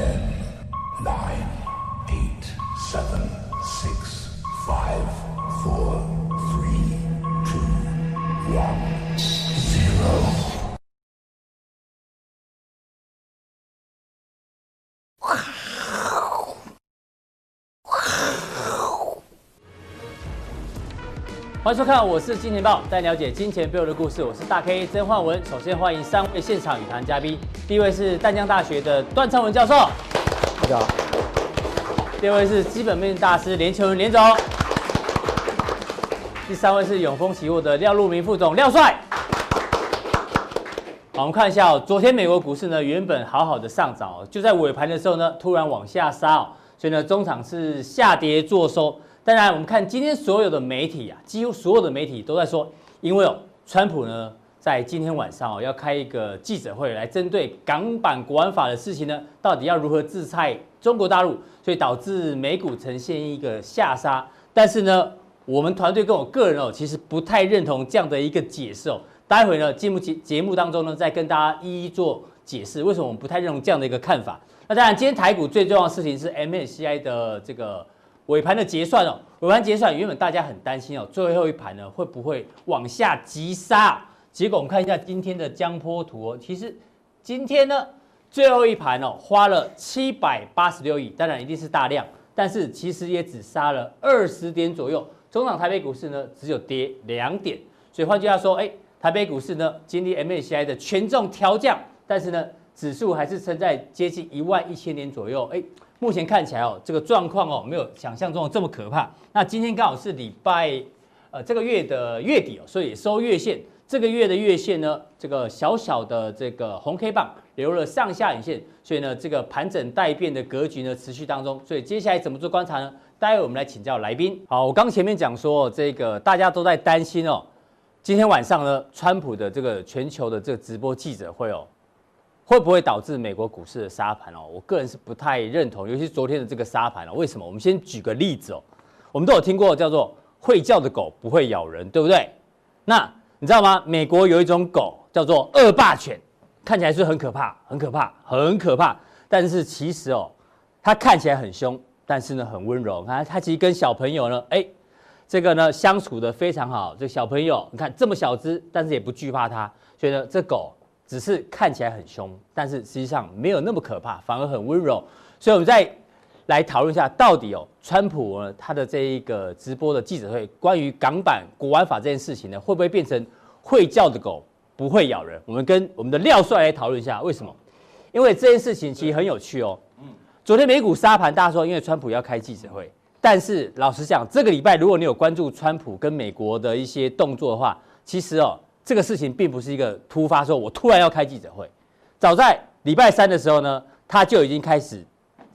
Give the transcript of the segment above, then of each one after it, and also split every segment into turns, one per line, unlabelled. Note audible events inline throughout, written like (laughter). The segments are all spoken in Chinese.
Okay.
欢迎收看，我是金钱豹，带你了解金钱背后的故事。我是大 K 曾焕文。首先欢迎三位现场与谈嘉宾，第一位是淡江大学的段昌文教授，大家好；第二位是基本面大师连琼文连总；第三位是永丰期货的廖路明副总廖帅。好，我们看一下哦，昨天美国股市呢原本好好的上涨，就在尾盘的时候呢突然往下杀哦，所以呢中场是下跌做收。当然，我们看今天所有的媒体啊，几乎所有的媒体都在说，因为哦，川普呢在今天晚上哦要开一个记者会来针对港版国安法的事情呢，到底要如何制裁中国大陆，所以导致美股呈现一个下杀。但是呢，我们团队跟我个人哦，其实不太认同这样的一个解释哦。待会呢，节目节节目当中呢，再跟大家一一做解释，为什么我们不太认同这样的一个看法。那当然，今天台股最重要的事情是 MSCI 的这个。尾盘的结算哦，尾盘结算原本大家很担心哦，最后一盘呢会不会往下急杀？结果我们看一下今天的江波图哦，其实今天呢最后一盘哦花了七百八十六亿，当然一定是大量，但是其实也只杀了二十点左右。中场台北股市呢只有跌两点，所以换句话说，哎，台北股市呢经历 MSCI 的权重调降，但是呢指数还是撑在接近一万一千点左右，哎。目前看起来哦，这个状况哦，没有想象中的这么可怕。那今天刚好是礼拜，呃，这个月的月底哦，所以收月线。这个月的月线呢，这个小小的这个红 K 棒留了上下影线，所以呢，这个盘整待变的格局呢持续当中。所以接下来怎么做观察呢？待会我们来请教来宾。好，我刚前面讲说，这个大家都在担心哦，今天晚上呢，川普的这个全球的这个直播记者会哦。会不会导致美国股市的杀盘哦？我个人是不太认同，尤其是昨天的这个杀盘哦。为什么？我们先举个例子哦。我们都有听过叫做“会叫的狗不会咬人”，对不对？那你知道吗？美国有一种狗叫做恶霸犬，看起来是很可怕、很可怕、很可怕。但是其实哦，它看起来很凶，但是呢很温柔。看它其实跟小朋友呢，哎，这个呢相处得非常好。这小朋友你看这么小只，但是也不惧怕它。所以呢，这狗。只是看起来很凶，但是实际上没有那么可怕，反而很温柔。所以，我们再来讨论一下，到底哦，川普呢他的这一个直播的记者会，关于港版国安法这件事情呢，会不会变成会叫的狗不会咬人？我们跟我们的廖帅来讨论一下为什么？因为这件事情其实很有趣哦。嗯，昨天美股沙盘，大家说因为川普要开记者会，但是老实讲，这个礼拜如果你有关注川普跟美国的一些动作的话，其实哦。这个事情并不是一个突发，说我突然要开记者会。早在礼拜三的时候呢，他就已经开始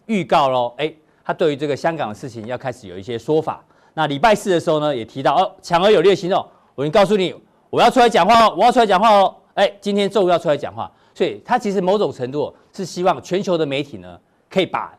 预告喽。哎，他对于这个香港的事情要开始有一些说法。那礼拜四的时候呢，也提到哦，强而有力的行动。我已经告诉你，我要出来讲话哦，我要出来讲话哦。哎，今天中午要出来讲话，所以他其实某种程度是希望全球的媒体呢，可以把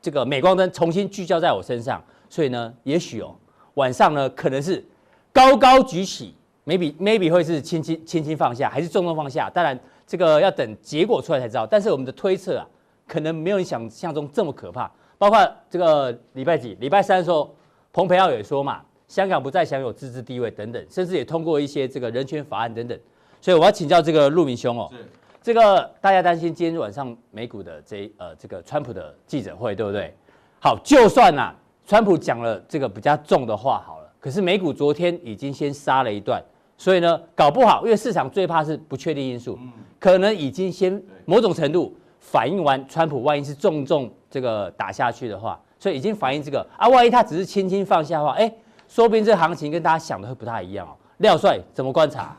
这个镁光灯重新聚焦在我身上。所以呢，也许哦，晚上呢，可能是高高举起。Maybe maybe 会是轻轻轻轻放下，还是重重放下？当然，这个要等结果出来才知道。但是我们的推测啊，可能没有你想象中这么可怕。包括这个礼拜几、礼拜三的时候，蓬佩奥也说嘛，香港不再享有自治地位等等，甚至也通过一些这个人权法案等等。所以我要请教这个陆明兄哦，是这个大家担心今天晚上美股的这呃这个川普的记者会，对不对？好，就算呐、啊，川普讲了这个比较重的话，好了，可是美股昨天已经先杀了一段。所以呢，搞不好，因为市场最怕是不确定因素，可能已经先某种程度反映完川普，万一是重重这个打下去的话，所以已经反映这个啊，万一他只是轻轻放下的话，哎，说不定这个行情跟大家想的会不太一样哦。廖帅怎么观察？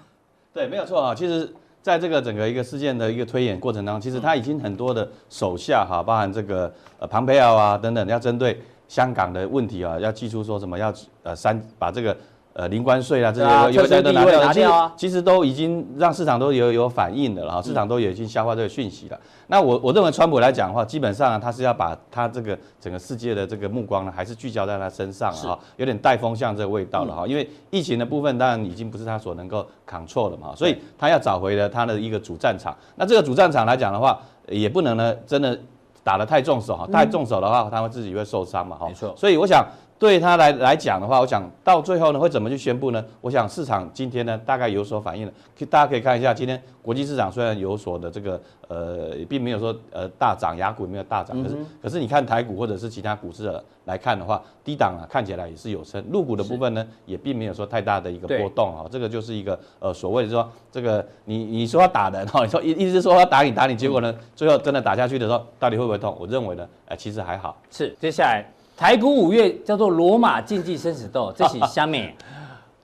对，没有错啊。其实，在这个整个一个事件的一个推演过程当中，其实他已经很多的手下哈，包含这个呃庞培奥啊等等，要针对香港的问题啊，要祭出说什么要呃删把这个。呃，零关税啊，这些有些都拿掉了，其实其实都已经让市场都有有反应的了哈，市场都已经消化这个讯息了。那我我认为川普来讲的话，基本上他是要把他这个整个世界的这个目光呢，还是聚焦在他身上了哈，有点带风向这个味道了哈。因为疫情的部分当然已经不是他所能够 control 的嘛，所以他要找回了他的一个主战场。那这个主战场来讲的话，也不能呢真的打得太重手哈，太重手的话，他会自己会受伤嘛哈。
没错，
所以我想。对他来来讲的话，我想到最后呢，会怎么去宣布呢？我想市场今天呢，大概有所反应了。大家可以看一下，今天国际市场虽然有所的这个呃，并没有说呃大涨，雅股没有大涨，可是可是你看台股或者是其他股市的来看的话，低档啊看起来也是有升，入股的部分呢也并没有说太大的一个波动啊。这个就是一个呃所谓的说这个你你说要打人哈，(laughs) 你说意意思是说要打你打你，结果呢最后真的打下去的时候，到底会不会痛？我认为呢，呃其实还好。
是接下来。台股五月叫做罗马竞技生死斗，这是 (laughs) 下面。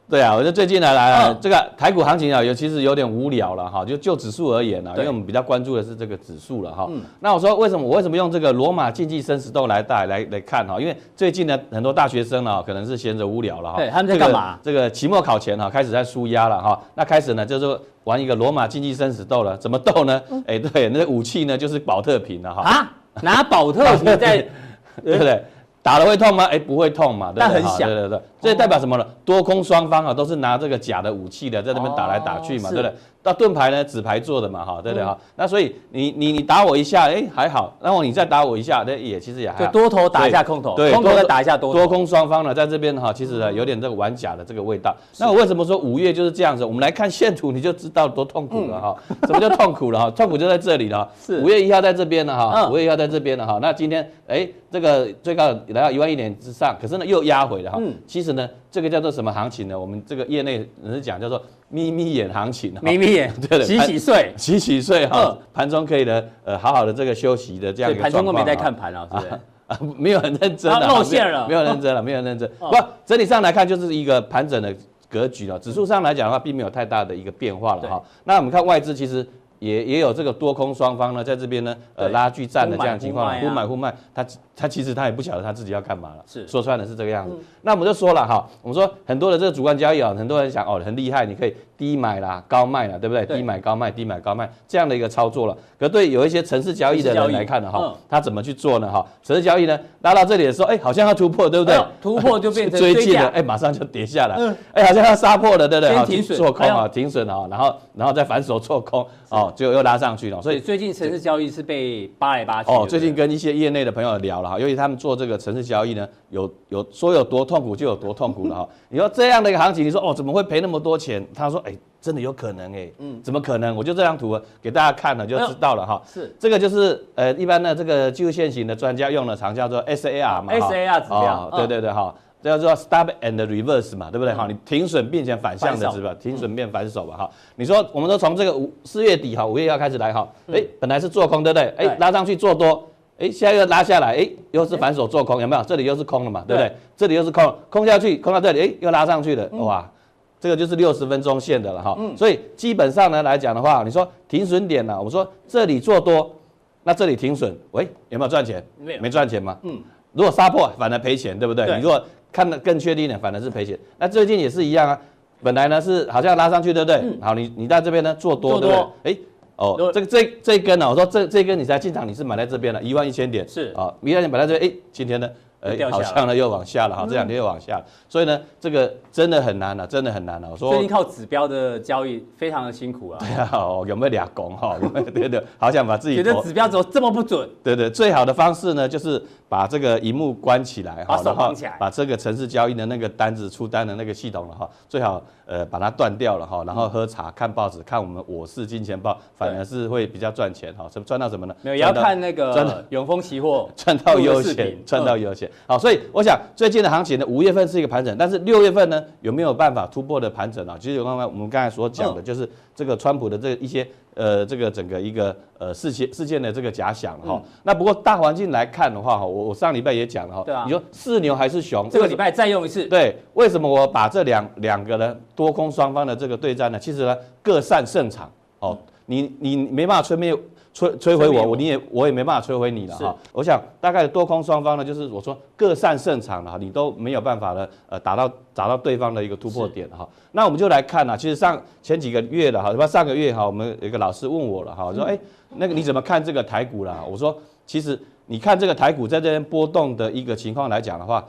对啊，我觉得最近来来、哦、这个台股行情啊，尤其是有点无聊了哈。就就指数而言呢，因为我们比较关注的是这个指数了哈。嗯。那我说为什么我为什么用这个罗马竞技生死斗来带来来看哈？因为最近呢，很多大学生啊，可能是闲着无聊了哈。
对，他们在干嘛？
这个期末考前哈，开始在舒压了哈。那开始呢，就是玩一个罗马竞技生死斗了。怎么斗呢？哎，对，那个武器呢，就是保特瓶了哈。
啊？拿保特瓶在，(laughs)
对不对？打了会痛吗？哎，不会痛嘛，对不对？
但很响。
对对对，这代表什么呢？多空双方啊，都是拿这个假的武器的，在那边打来打去嘛，对不对？到盾牌呢，纸牌做的嘛，哈，对不对哈？那所以你你你打我一下，哎，还好。然后你再打我一下，那也其实也还好。
就多头打一下空头，对，空头再打一下多头。
多空双方呢，在这边哈，其实呢有点这个玩假的这个味道。那我为什么说五月就是这样子？我们来看线图，你就知道多痛苦了哈。(laughs) 什么叫痛苦了哈？痛苦就在这里了。是五月一号在这边了哈，五月一号在这边了哈。那今天哎，这个最高来到一万一点之上，可是呢又压回了哈。其实呢。这个叫做什么行情呢？我们这个业内人士讲叫做眯眯眼行情，
眯眯眼，(laughs) 对的，洗洗睡，
洗洗睡哈，盘中可以的，呃，好好的这个休息的这样一个状况。盘中都
没在看盘啊，是不是？
啊，(laughs) 没有很认真的，
露馅了，
没有认真了，没有认真。不，整体上来看就是一个盘整的格局了。指数上来讲的话，并没有太大的一个变化了哈。那我们看外资其实。也也有这个多空双方呢，在这边呢，呃，拉锯战的这样的情况，互买互卖，他他其实他也不晓得他自己要干嘛了，是。说穿了是这个样子。那我们就说了哈，我们说很多的这个主观交易啊，很多人想哦很厉害，你可以低买啦，高卖啦，对不对？低买高卖，低买高卖这样的一个操作了。可对有一些城市交易的人来看的哈，他怎么去做呢？哈，城市交易呢，拉到这里的时候，哎，好像要突破，对不对？突破就变成 (laughs) 追进了，哎，马上就跌下来，哎，好像要杀破了，对不对？停损做空啊，停损啊，然后然后再反手做空，哦，就又拉上去了。所以最近城市交易是被扒来扒去。哦，最近跟一些业内的朋友聊了哈，由于他们做这个城市交易呢，有有说有多痛苦就有多痛苦了哈。你说这样的一个行情，你说哦怎么会赔那么多钱？他说哎，真的有可能哎，嗯，怎么可能？我就这张图给大家看了就知道了哈。是这个就是呃一般的这个技术线型的专家用的常叫做 SAR 嘛，SAR 指标。对对对哈。这叫做 stop and reverse 嘛，对不对？哈，你停损并且反向的指标，停损变反手吧，哈。你说，我们都从这个五四月底哈，五月要开始来哈，哎，本来是做空，对不对？哎，拉上去做多，哎，现在又拉下来，哎，又是反手做空，有没有？这里又是空了嘛，对不对？这里又是空，空下去，空到这里，哎，又拉上去了，哇，这个就是六十分钟线的了哈。所以基本上呢来讲的话，你说停损点呢，我们说这里做多，那这里停损，喂，有没有赚钱？没有，没赚钱吗？嗯，如果杀破，反而赔钱，对不对？你如果看得更确定点，反而是赔钱。那最近也是一样啊，本来呢是好像拉上去，对不对？嗯、好，你你在这边呢做多，对不对？哎，哦，这个这这一根呢，我说这这一根你才进场，你是买在这边了，一万一千点是啊，一万点买在这边，哎，今天呢？哎，好像呢又往下了哈，这两天又往下了，所以呢，这个真的很难了，真的很难了。我说
最近靠指标的交易非常的辛苦啊。
对啊，有没有俩攻哈？有没有？(laughs) 对对，好想把自己
觉得指标怎么这么不准？
对对，最好的方式呢，就是把这个荧幕关起来，
把手绑起来，
把这个城市交易的那个单子出单的那个系统了哈，最好呃把它断掉了哈，然后喝茶看报纸看我们我是金钱豹，反而是会比较赚钱哈。什么赚到什么呢？
没有，也要看那个 (laughs) 永丰期货 (laughs)
赚到有钱，赚到有钱。好，所以我想。最近的行情呢，五月份是一个盘整，但是六月份呢，有没有办法突破的盘整啊？其实有刚刚我们刚才所讲的，就是这个川普的这一些呃，这个整个一个呃事件事件的这个假想哈。嗯、那不过大环境来看的话哈，我我上礼拜也讲了哈，对啊，你说是牛还是熊？这个礼拜再用一次。对，为什么我把这两两个呢多空双方的这个对战呢？其实呢各擅胜场哦，你你没办法吹灭。摧摧毁我，我你也我也没办法摧毁你了哈。我想大概多空双方呢，就是我说各擅胜场了哈，你都没有办法呢，呃，打到打到对方的一个突破点哈。那我们就来看呐，其实上前几个月了哈，什么上个月哈，我们有一个老师问我了哈，说哎，那个你怎么看这个台股了？我说其实你看这个台股在这边波动的一个情况来讲的话，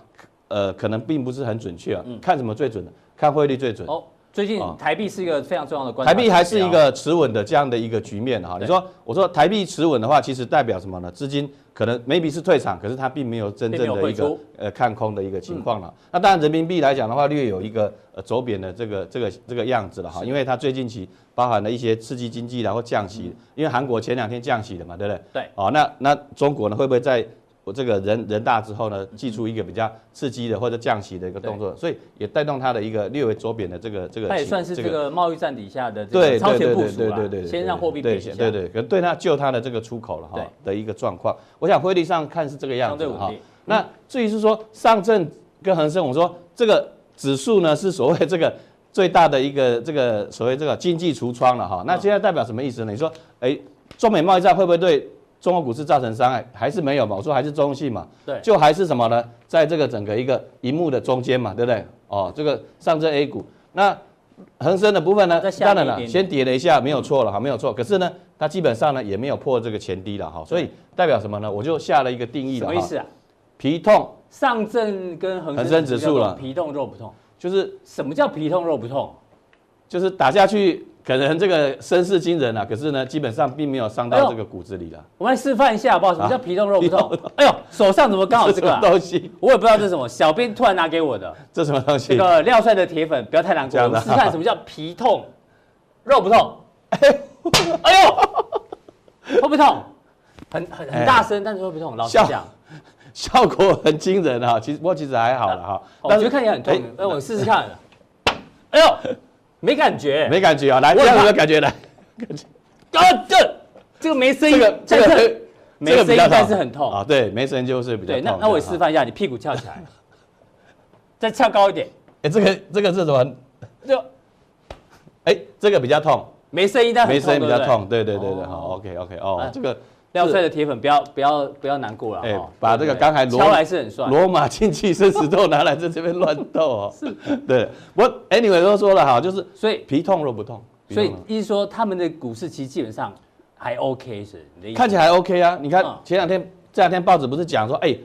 呃，可能并不是很准确啊。看什么最准的？看汇率最准。
最近台币是一个非常重要的关。
台币还是一个持稳的这样的一个局面哈。你说，我说台币持稳的话，其实代表什么呢？资金可能 maybe 是退场，可是它并没有真正的一个呃看空的一个情况了。嗯、那当然人民币来讲的话，略有一个呃走贬的这个这个这个样子了哈，因为它最近期包含了一些刺激经济然后降息，嗯、因为韩国前两天降息了嘛，对不对？
对。
哦，那那中国呢会不会在？我这个人人大之后呢，祭出一个比较刺激的或者降息的一个动作，所以也带动它的一个略微左贬的这个这个。
它也算是这个贸易战底下的这个超前部署
对对对对对，
先让货币贬一下。
对对，可能对它救它的这个出口了哈的一个状况。我想汇率上看是这个样子哈。那至于是说上证跟恒生，我说这个指数呢是所谓这个最大的一个 (laughs) 这个所谓这个经济橱窗了哈。那现在代表什么意思呢？你说，哎，中美贸易战会不会对？中国股市造成伤害还是没有嘛？我说还是中性嘛，
对，
就还是什么呢？在这个整个一个荧幕的中间嘛，对不对？哦，这个上证 A 股，那恒生的部分呢？当然了，先跌了一下，没有错了哈，没有错。可是呢，它基本上呢也没有破这个前低了哈，所以代表什么呢？我就下了一个定义了。
什么意思啊？
皮痛，
上证跟恒
生指数了，
皮痛肉不痛，
就是
什么叫皮痛肉不痛？
就是打下去。可能这个声势惊人啊，可是呢，基本上并没有伤到这个骨子里了。
我们来示范一下好不好？什么叫皮痛肉不痛？(laughs) 哎呦，手上怎么刚好这个东西？我也不知道这是什么，小编突然拿给我的。
这什么东西？
这个廖帅的铁粉，不要太难过。我们示范什么叫皮痛肉不痛？(laughs) 哎呦，会不痛？很很很大声，但是会不痛。老实讲，
效果很惊人啊。其实不过其实还好了哈。
我觉得看起来很痛。那我试试看。(laughs) 哎呦。没感觉，
没感觉啊！来，这样有没有感觉？来，感觉
啊，这这个没声音，这个没声音，但是很痛
啊。对，没声音就是比较痛。
对，那那我示范一下，你屁股翘起来，(laughs) 再翘高一点。
哎，这个这个是什么？就，哎，这个比较痛，
没声音但
没声音比较痛。对对对对，好，OK OK，哦，这个。
廖帅的铁粉不要不要不要难过了，哎，
把这个刚才罗
敲来是很帅，
罗马竞技生死斗拿来在这边乱斗哦，是，(laughs) 对，我 anyway 都说了哈，就是所以皮痛肉不痛，
所以意思说他们的股市其实基本上还 OK 是，
看起来还 OK 啊，你看前两天这两天报纸不是讲说，哎，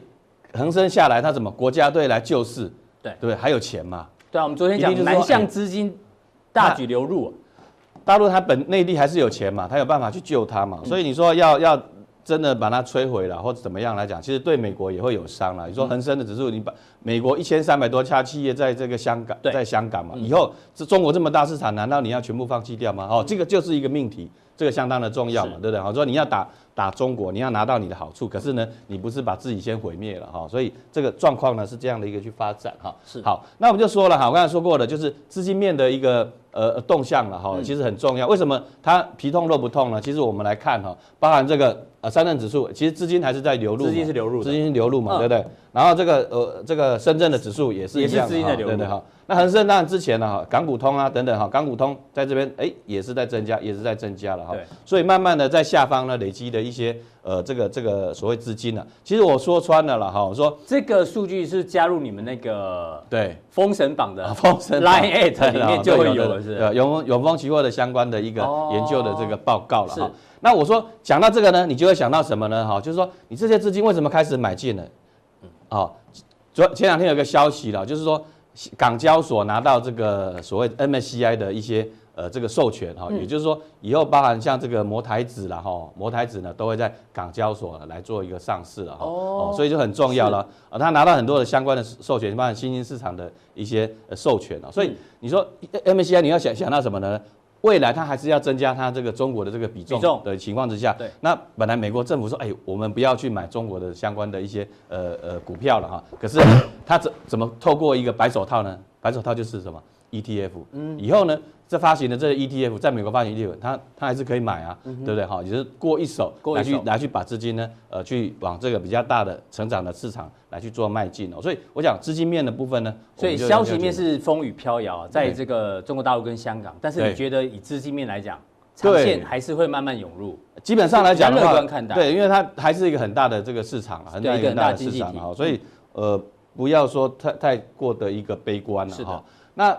恒生下来他怎么国家队来救市，对对，还有钱嘛，
对啊，我们昨天讲南向资金大举流入，
大陆它本内地还是有钱嘛，它有办法去救它嘛，所以你说要要。真的把它摧毁了，或者怎么样来讲，其实对美国也会有伤了。你说恒生的指数，你把美国一千三百多家企业在这个香港，在香港嘛，以后这中国这么大市场，难道你要全部放弃掉吗？哦，这个就是一个命题，这个相当的重要嘛，对不对？好，说你要打打中国，你要拿到你的好处，可是呢，你不是把自己先毁灭了哈，所以这个状况呢是这样的一个去发展哈。是好，那我们就说了哈，我刚才说过的，就是资金面的一个。呃，动向了哈，其实很重要。为什么它皮痛肉不痛呢？其实我们来看哈，包含这个呃上证指数，其实资金还是在流入，
资金是流入，
资金是流入嘛，对不对？然后这个呃这个深圳的指数也是也是，资金在流入，对哈。那恒生当然之前呢哈，港股通啊等等哈，港股通在这边哎也是在增加，也是在增加了哈。所以慢慢的在下方呢累积的一些呃这个这个所谓资金呢，其实我说穿了了哈，我说
这个数据是加入你们那个
对
封神榜的
封神
Line@ 里面 (laughs) 就会有了。
对，永永丰期货的相关的一个研究的这个报告了哈。那我说讲到这个呢，你就会想到什么呢？哈，就是说你这些资金为什么开始买进呢？哦，昨前两天有个消息了，就是说港交所拿到这个所谓 MSCI 的一些呃这个授权哈，也就是说以后包含像这个摩台子了哈，摩台子呢都会在港交所来做一个上市了哈。哦，所以就很重要了啊，他拿到很多的相关的授权，包含新兴市场的一些呃授权了，所以。你说 MSCI 你要想想到什么呢？未来它还是要增加它这个中国的这个比重的情况之下，对，那本来美国政府说，哎，我们不要去买中国的相关的一些呃呃股票了哈，可是它怎怎么透过一个白手套呢？白手套就是什么 ETF，嗯，以后呢？这发行的这个 ETF 在美国发行 ETF，它它还是可以买啊，嗯、对不对？哈，也是过一手来去来去把资金呢，呃，去往这个比较大的成长的市场来去做迈进哦。所以我想资金面的部分呢，
所以消息面是风雨飘摇，在这个中国大陆跟香港，但是你觉得以资金面来讲，长线还是会慢慢涌入？
基本上来讲的话，
乐观看待，
对，因为它还是一个很大的这个市场，很大一个很大的市场啊，所以呃，不要说太太过的一个悲观了哈。那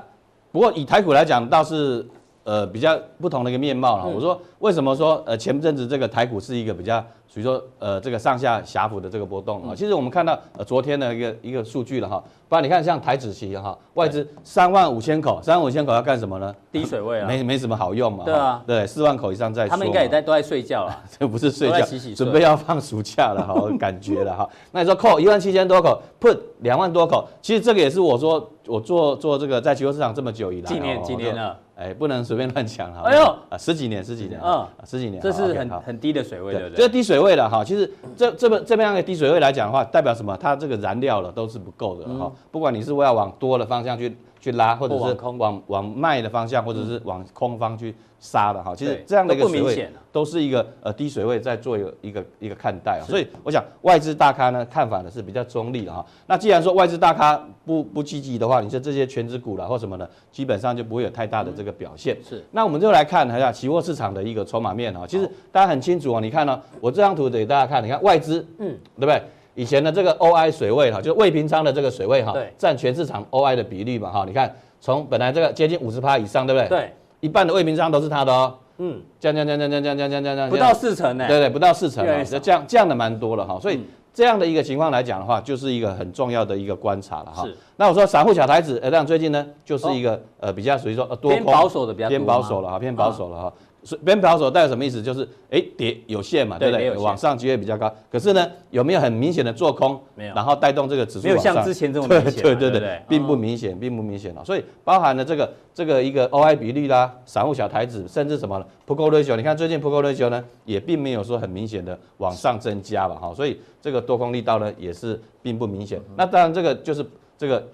不过以台股来讲，倒是呃比较不同的一个面貌了。我说为什么说呃前阵子这个台股是一个比较属于说呃这个上下狭幅的这个波动啊。其实我们看到呃昨天的一个一个数据了哈，不然你看像台子期哈，外资三万五千口，三万五千口要干什么呢？
低水位啊，
没没什么好用嘛。
对啊，
对，四万口以上再说。
他们应该也在都在睡觉了，(laughs)
这不是睡觉，
洗洗
准备要放暑假了哈，(laughs) 感觉了哈。那你说扣一万七千多口，put 两万多口，其实这个也是我说我做做这个在期货市场这么久以来，
几年几年了。
哎，不能随便乱讲哈。
哎呦，
啊，十几年，十几年，嗯，十几年，
这是很很低的水位，对不对？
这低水位了哈。其实这这么这么样的低水位来讲的话，代表什么？它这个燃料了都是不够的哈。不管你是要往多的方向去去拉，或者是往往卖的方向，或者是往空方去。杀的哈，其实这样的一个水位都是一个呃低水位在做一个一个一个看待啊，所以我想外资大咖呢看法呢是比较中立的哈。那既然说外资大咖不不积极的话，你说这些权值股啦或什么的，基本上就不会有太大的这个表现。是，那我们就来看一下期货市场的一个筹码面哈。其实大家很清楚啊，你看呢，我这张图给大家看，你看外资，嗯，对不对？以前的这个 OI 水位哈，就是未平仓的这个水位哈，占全市场 OI 的比例嘛哈。你看，从本来这个接近五十趴以上，对不对？对，一半的未平仓都是他的哦。嗯，降降降降降降降降降降，
不到四成呢。
对对，不到四成，这降降的蛮多了哈。所以这样的一个情况来讲的话，就是一个很重要的一个观察了哈。那我说散户小台子，呃，这最近呢，就是一个呃比较属于说多空
保守的比较
偏保守了哈，偏保守了哈。边保守代表什么意思？就是哎跌有限嘛，对不对？往上机会比较高。可是呢，有没有很明显的做空？没有。然后带动这个指数。
没有像之前这么明显。
对对对对，并不明显，并不明显了。所以包含了这个这个一个 OI 比率啦，散户小台子，甚至什么 Put-Call Ratio，你看最近 Put-Call Ratio 呢，也并没有说很明显的往上增加吧？哈，所以这个多空力道呢，也是并不明显。那当然这个就是这个。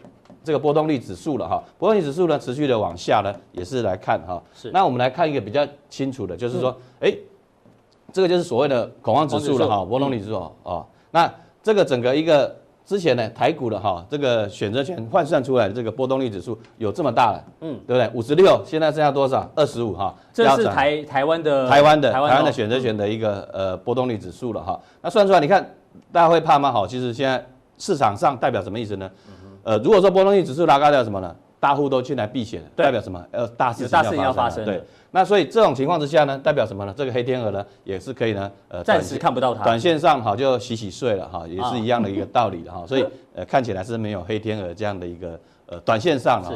这个波动率指数了哈，波动率指数呢持续的往下呢，也是来看哈。是。那我们来看一个比较清楚的，就是说，哎，这个就是所谓的恐慌指数了哈，波动率指数哦。那这个整个一个之前呢，台股的哈，这个选择权换算出来的这个波动率指数有这么大了，嗯，对不对？五十六，现在剩下多少？二十五哈。
这是台台湾的
台湾的台湾的选择权的一个呃波动率指数了哈。那算出来，你看大家会怕吗？好，其实现在市场上代表什么意思呢？呃，如果说波动率指数拉高了什么呢？大户都进来避险，代表什么？呃，大事情要发生。对，那所以这种情况之下呢，代表什么呢？这个黑天鹅呢，也是可以呢，呃，
暂时看不到它。
短线上哈就洗洗睡了哈，也是一样的一个道理的哈。所以呃，看起来是没有黑天鹅这样的一个呃短线上啊，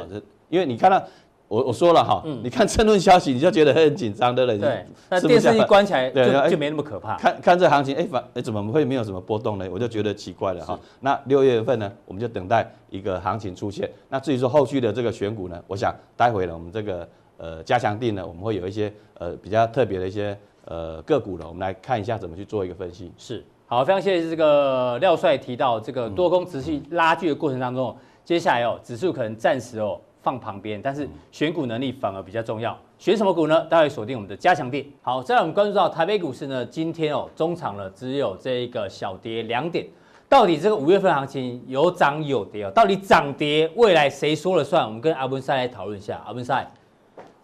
因为你看到。我我说了哈，你看政论消息你就觉得很紧张的了，
对，那电视一关起来就就没那么可怕。
看看这行情，哎反哎怎么会没有什么波动呢？我就觉得奇怪了哈。那六月份呢，我们就等待一个行情出现。那至于说后续的这个选股呢，我想待会呢我们这个呃加强定呢，我们会有一些呃比较特别的一些呃个股呢，我们来看一下怎么去做一个分析。
是，好，非常谢谢这个廖帅提到这个多空持续拉锯的过程当中，接下来哦指数可能暂时哦。放旁边，但是选股能力反而比较重要。选什么股呢？待会锁定我们的加强店。好，再来我们关注到台北股市呢，今天哦，中场了只有这一个小跌两点。到底这个五月份行情有涨有跌哦？到底涨跌未来谁说了算？我们跟阿文赛来讨论一下。阿文赛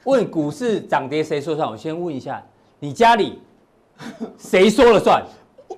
问股市涨跌谁说了算？我先问一下，你家里谁说了算？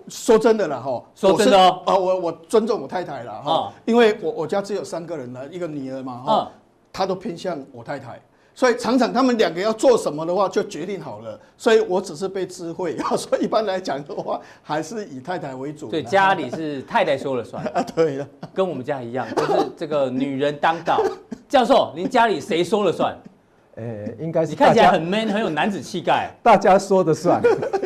说真的了哈，
说真的哦，
啊，我我尊重我太太了哈，因为我我家只有三个人了，一个女儿嘛哈。他都偏向我太太，所以常常他们两个要做什么的话就决定好了，所以我只是被智慧。所以一般来讲的话，还是以太太为主。
对，家里是太太说了算 (laughs) 啊。
对了，
跟我们家一样，就是这个女人当道。教授，您家里谁说了算？(laughs)
呃，应该是
你看起来很 man，很有男子气概。
大家说的算。(laughs)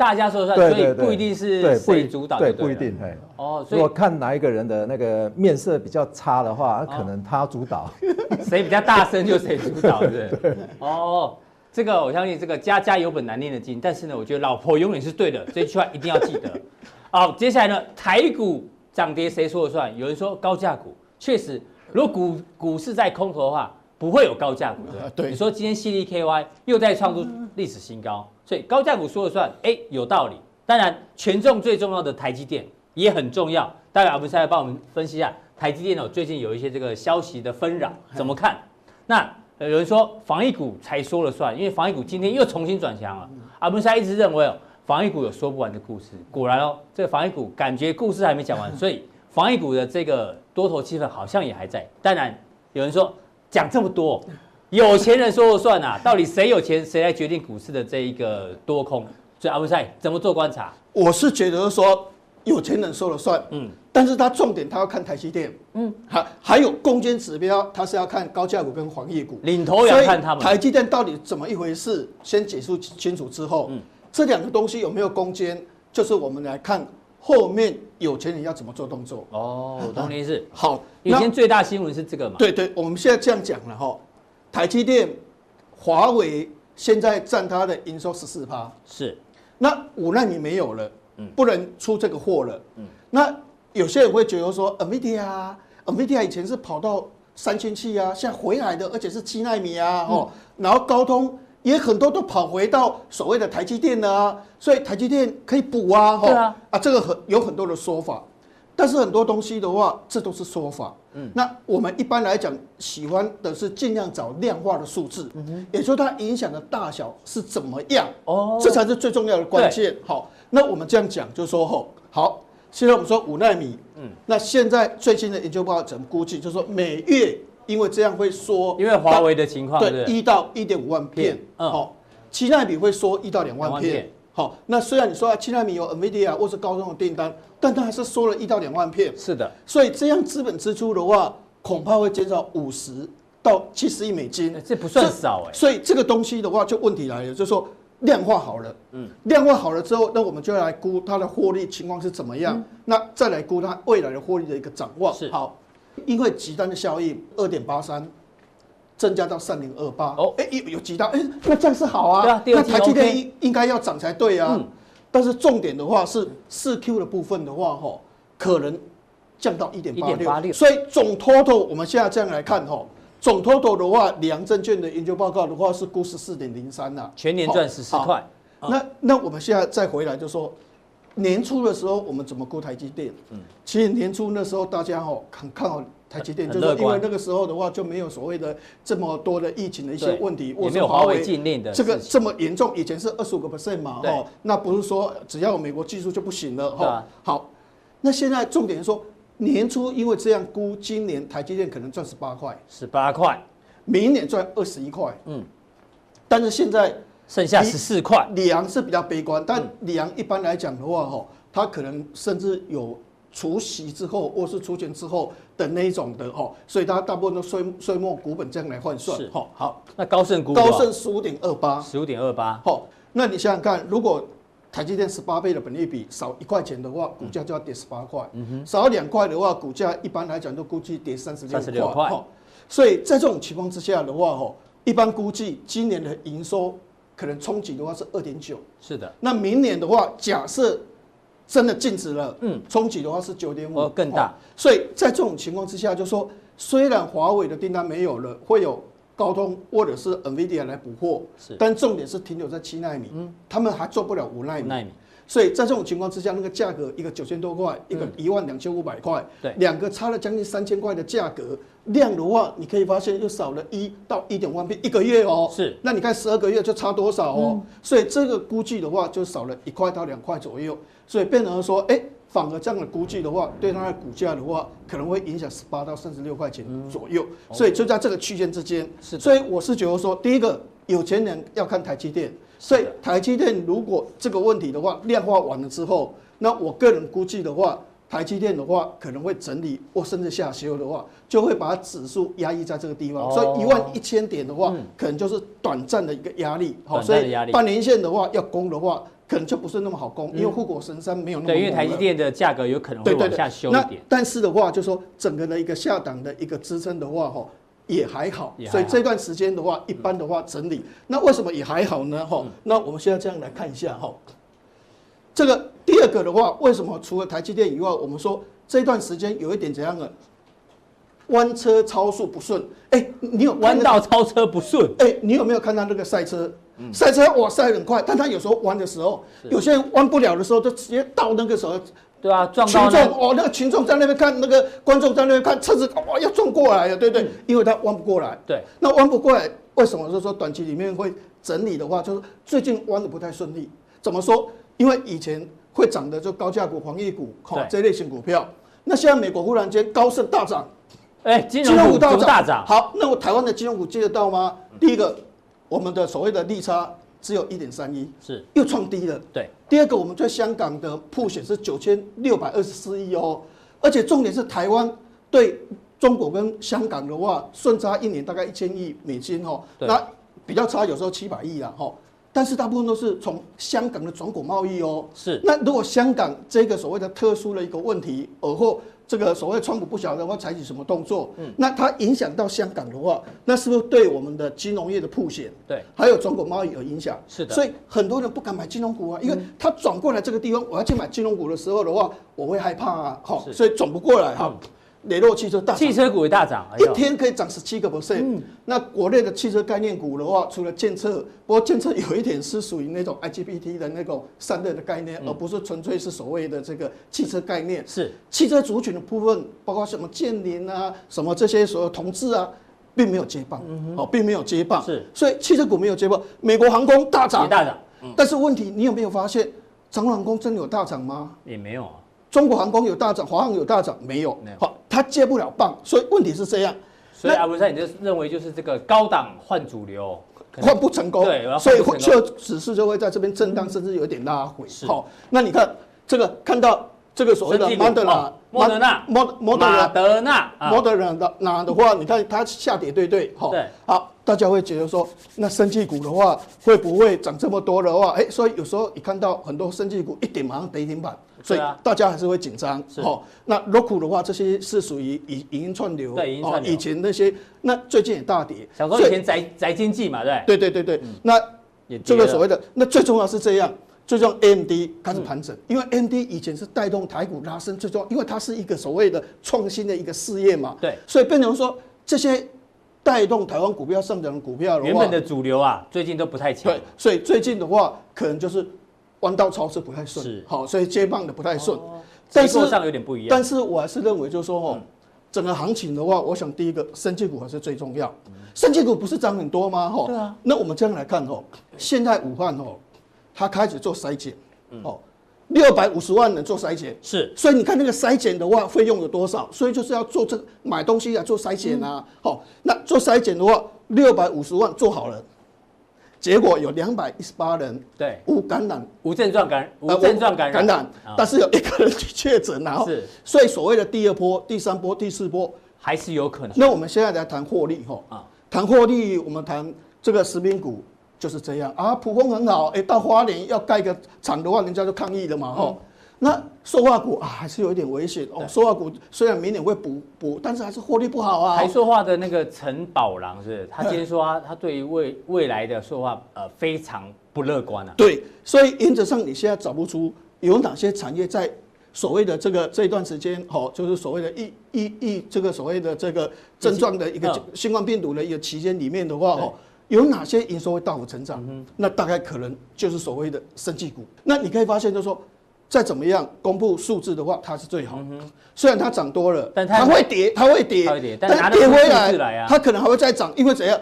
大家说了算，所以不一定是谁主导，
对，不一定。哦，所以如果看哪一个人的那个面色比较差的话，可能他主导。(laughs)
谁比较大声就谁主导，(laughs) 对不对？哦，这个我相信，这个家家有本难念的经。但是呢，我觉得老婆永远是对的，这句话一定要记得。(laughs) 好，接下来呢，台股涨跌谁说了算？有人说高价股，确实，如果股股市在空头的话，不会有高价股的。对，你说今天 CDKY 又在创出历史新高。所以高价股说了算，哎，有道理。当然，权重最重要的台积电也很重要。待会阿文师来帮我们分析一下台积电哦，最近有一些这个消息的纷扰，怎么看？那有人说防疫股才说了算，因为防疫股今天又重新转强了。阿文师一直认为哦，防疫股有说不完的故事。果然哦，这个防疫股感觉故事还没讲完，(laughs) 所以防疫股的这个多头气氛好像也还在。当然，有人说讲这么多。有钱人说了算啊，到底谁有钱，谁来决定股市的这一个多空？所以阿文赛怎么做观察？
我是觉得说有钱人说了算，嗯，但是他重点他要看台积电，嗯，还还有攻坚指标，他是要看高价股跟黄业股，
领头要看他们。
台积电到底怎么一回事？先解释清楚之后，嗯，这两个东西有没有攻坚，就是我们来看后面有钱人要怎么做动作。
哦，我懂你意思。
好，
以前最大新闻是这个嘛？
对对，我们现在这样讲了哈，台积电、华为现在占它的营收十四趴，
是。
那五纳米没有了，不能出这个货了。那有些人会觉得说，NVIDIA 啊，NVIDIA 以前是跑到三千七啊，现在回来的，而且是七纳米啊，哦，然后高通也很多都跑回到所谓的台积电了啊，所以台积电可以补啊，
哈啊，
啊，这个很有很多的说法。但是很多东西的话，这都是说法。嗯，那我们一般来讲，喜欢的是尽量找量化的数字，嗯哼，也就是它影响的大小是怎么样。哦，这才是最重要的关键。好，那我们这样讲，就是说，吼，好，现在我们说五纳米，嗯，那现在最新的研究报告怎么估计？就是说每月因为这样会缩，
因为华为的情况，
对，一到一点五万片，嗯，好，七纳米会缩一到两万片。好，那虽然你说啊，七纳米有 NVIDIA 或是高通的订单，但它还是缩了一到两万片。
是的，
所以这样资本支出的话，恐怕会减少五十到七十亿美金，
这不算少哎。
所以这个东西的话，就问题来了，就是说量化好了，嗯，量化好了之后，那我们就要来估它的获利情况是怎么样，那再来估它未来的获利的一个展望。
是。
好，因为极端的效应，二点八三。增加到三零二八。哦，哎，有有几道，哎，那这样是好啊，那台积电应应该要涨才对啊。嗯，但是重点的话是四 Q 的部分的话，哈，可能降到一点八六，所以总 total 我们现在这样来看，哈，总 total 的话，里昂证券的研究报告的话是估十四点零三呐，
全年赚十四块。
那那我们现在再回来就说，年初的时候我们怎么估台积电？嗯，其实年初那时候大家哈很看好。台积电就是因为那个时候的话就没有所谓的这么多的疫情的一些问题，
也没有华为禁令的
这个这么严重。以前是二十五个 percent 嘛，哦，那不是说只要有美国技术就不行了，哈。好，那现在重点是说年初因为这样估，今年台积电可能赚十八块，
十八块，
明年赚二十一块，嗯，但是现在
剩下十四块。
李阳是比较悲观，但李阳一般来讲的话，哈，他可能甚至有。除息之后，或是除权之后的那一种的哈，所以它大部分都税税末股本这样来换算。是哈，好。
那高盛股
高盛十五点二八，
十五点二八。
好，那你想想看，如果台积电十八倍的本益比少一块钱的话，股价就要跌十八块。嗯哼。少两块的话，股价一般来讲都估计跌三十六块。三十六块。所以在这种情况之下的话，哈，一般估计今年的营收可能冲击的话是二点九。
是的。
那明年的话，假设。真的禁止了，嗯，冲击的话是九点五，
更大。
所以在这种情况之下，就说虽然华为的订单没有了，会有高通或者是 NVIDIA 来补货，是，但重点是停留在七纳米，嗯，他们还做不了五纳米。所以在这种情况之下，那个价格一个九千多块，一个一万两千五百块，对，两个差了将近三千块的价格，量的话，你可以发现又少了一到一点五万片一个月哦，是，那你看十二个月就差多少哦？所以这个估计的话，就少了一块到两块左右，所以变成说，哎，反而这样的估计的话，对它的股价的话，可能会影响十八到三十六块钱左右，所以就在这个区间之间，是，所以我是觉得说，第一个有钱人要看台积电。所以台积电如果这个问题的话量化完了之后，那我个人估计的话，台积电的话可能会整理或甚至下修的话，就会把指数压抑在这个地方。所以一万一千点的话，可能就是短暂的一个压力。好，所以半年线的话要攻的话，可能就不是那么好攻，因为护国神山没有那么。
对，因为台积电的价格有可能会往下修一点。
但是的话，就说整个的一个下档的一个支撑的话，哈。也还好，所以这段时间的话，一般的话整理，那为什么也还好呢？哈，那我们现在这样来看一下哈，这个第二个的话，为什么除了台积电以外，我们说这段时间有一点怎样的弯车超速不顺？哎，你有
弯道超车不顺？
哎，你有没有看到那个赛车？赛车哇赛很快，但他有时候弯的时候，有些人弯不了的时候，就直接到那个时候。
对啊，撞
到群众哦，那个群众在那边看，那个观众在那边看，车子哇要撞过来了，对不对？因为他弯不过来。对，那弯不过来，为什么？就是说短期里面会整理的话，就是最近弯的不太顺利。怎么说？因为以前会涨的就高价股、黄业股，哈，这类型股票。那现在美国忽然间高盛大涨，
哎，金融股大涨。
好，那我台湾的金融股接得到吗？第一个，我们的所谓的利差只有一点三一，是又创低了。对。第二个，我们在香港的曝险是九千六百二十四亿哦，而且重点是台湾对中国跟香港的话，顺差一年大概一千亿美金哦，那比较差，有时候七百亿啊哈。但是大部分都是从香港的转口贸易哦。
是。
那如果香港这个所谓的特殊的一个问题，而后这个所谓川普不晓得会采取什么动作，嗯，那它影响到香港的话，那是不是对我们的金融业的铺险，
对，
还有中国贸易有影响？
是的。
所以很多人不敢买金融股啊，因为他转过来这个地方，我要去买金融股的时候的话，我会害怕啊，好，所以转不过来哈。雷诺汽车大涨，
汽车股也大涨，
一天可以涨十七个 percent。那国内的汽车概念股的话，除了建设，不过建设有一点是属于那种 IGBT 的那种散热的概念，而不是纯粹是所谓的这个汽车概念。
是
汽车族群的部分，包括什么建联啊，什么这些所有同志啊，并没有接棒，哦，并没有接棒。
是，
所以汽车股没有接棒。美国航空大涨，
大涨。
但是问题，你有没有发现，长荣航空真的有大涨吗？
也没有啊。
中国航空有大涨，华航有大涨，没有，没有。好，它接不了棒，所以问题是这样。
所以阿文山，你就认为就是这个高档换主流
换不成功，
对，
所以就指数就会在这边震荡，甚至有一点拉回。好，那你看这个看到这个所谓的莫德纳，
莫德纳，
莫莫德纳，
德纳，
莫德纳的那的话，你看它下跌，对对，好，好。大家会觉得说，那生技股的话会不会涨这么多的话？哎，所以有时候你看到很多生技股一点马上跌停板，所以大家还是会紧张。好，那 ROKU 的话，这些是属于影影音串流，
对，影音串流。
以前那些，那最近也大跌。
想说以前宅宅经济嘛，对。
对对对对，那这个所谓的，那最重要是这样，最重要 AMD 开始盘整，因为 AMD 以前是带动台股拉升，最重要，因为它是一个所谓的创新的一个事业嘛。
对，
所以变成说这些。带动台湾股票上涨的股票的话，
原本的主流啊，最近都不太强。
对，所以最近的话，可能就是弯道超车不太顺。是，好，所以接棒的不太顺。
但是上有点不一样。
但是我还是认为，就是说哦，整个行情的话，我想第一个，生技股还是最重要。生技股不是涨很多吗？哈，对啊。那我们这样来看哦，现在武汉哦，它开始做筛检，哦。六百五十万人做筛检，
是，
所以你看那个筛检的话，费用有多少？所以就是要做这买东西啊做筛检啊。好、嗯，那做筛检的话，六百五十万做好了，结果有两百一十八人对。无感染，
无症状感无症状感染，
感染，但是有一个人确诊，然后是，所以所谓的第二波、第三波、第四波
还是有可能。
那我们现在来谈获利哈，啊，谈获利，我们谈这个食品股。就是这样。啊，普丰很好，哎、欸，到花莲要盖个厂的话，人家就抗议了嘛，哈、嗯。那塑化股啊，还是有一点危险哦。塑化股虽然明年会补补，但是还是获利不好啊。
台塑化的那个陈宝郎是，他今天说他他对于未未来的塑化呃非常不乐观啊。
对，所以原则上你现在找不出有哪些产业在所谓的这个这一段时间，哦，就是所谓的疫疫疫这个所谓的这个症状的一个新冠病毒的一个期间里面的话，哦。有哪些营收会大幅成长？那大概可能就是所谓的生技股。那你可以发现，就是说再怎么样公布数字的话，它是最好。虽然它涨多了，但它会跌，它会跌，但跌回来，它可能还会再涨，因为怎样？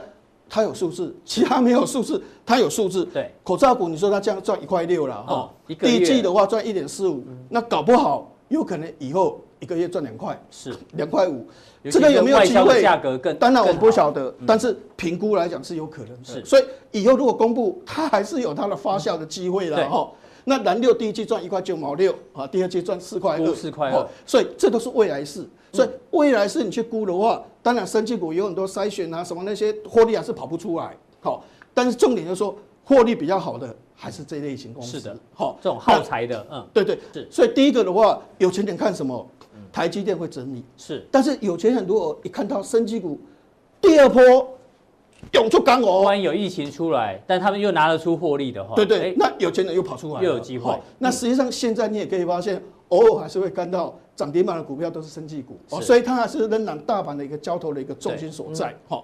它有数字，其他没有数字，它有数字。对，口罩股，你说它这样赚一块六了哈，第一季的话赚一点四五，那搞不好有可能以后一个月赚两块，是两块五。这个有没有机会？价格更当然我不晓得，但是评估来讲是有可能的。是，所以以后如果公布，它还是有它的发酵的机会的哈。那蓝六第一季赚一块九毛六啊，第二季赚四块二，四块二。所以这都是未来式。所以未来式你去估的话，当然生技股有很多筛选啊，什么那些获利还是跑不出来。好，但是重点就是说获利比较好的还是这类型公司。是的，好，
这种耗材的，嗯，
对对是。所以第一个的话，有钱人看什么？台积电会整理是，但是有钱人如果一看到生技股第二波涌出钢哦，
万一有疫情出来，但他们又拿得出获利的话，
对对，那有钱人又跑出来，
又有机会。
那实际上现在你也可以发现，偶尔还是会看到涨停板的股票都是生技股，所以它还是仍然大盘的一个交投的一个重心所在。哈，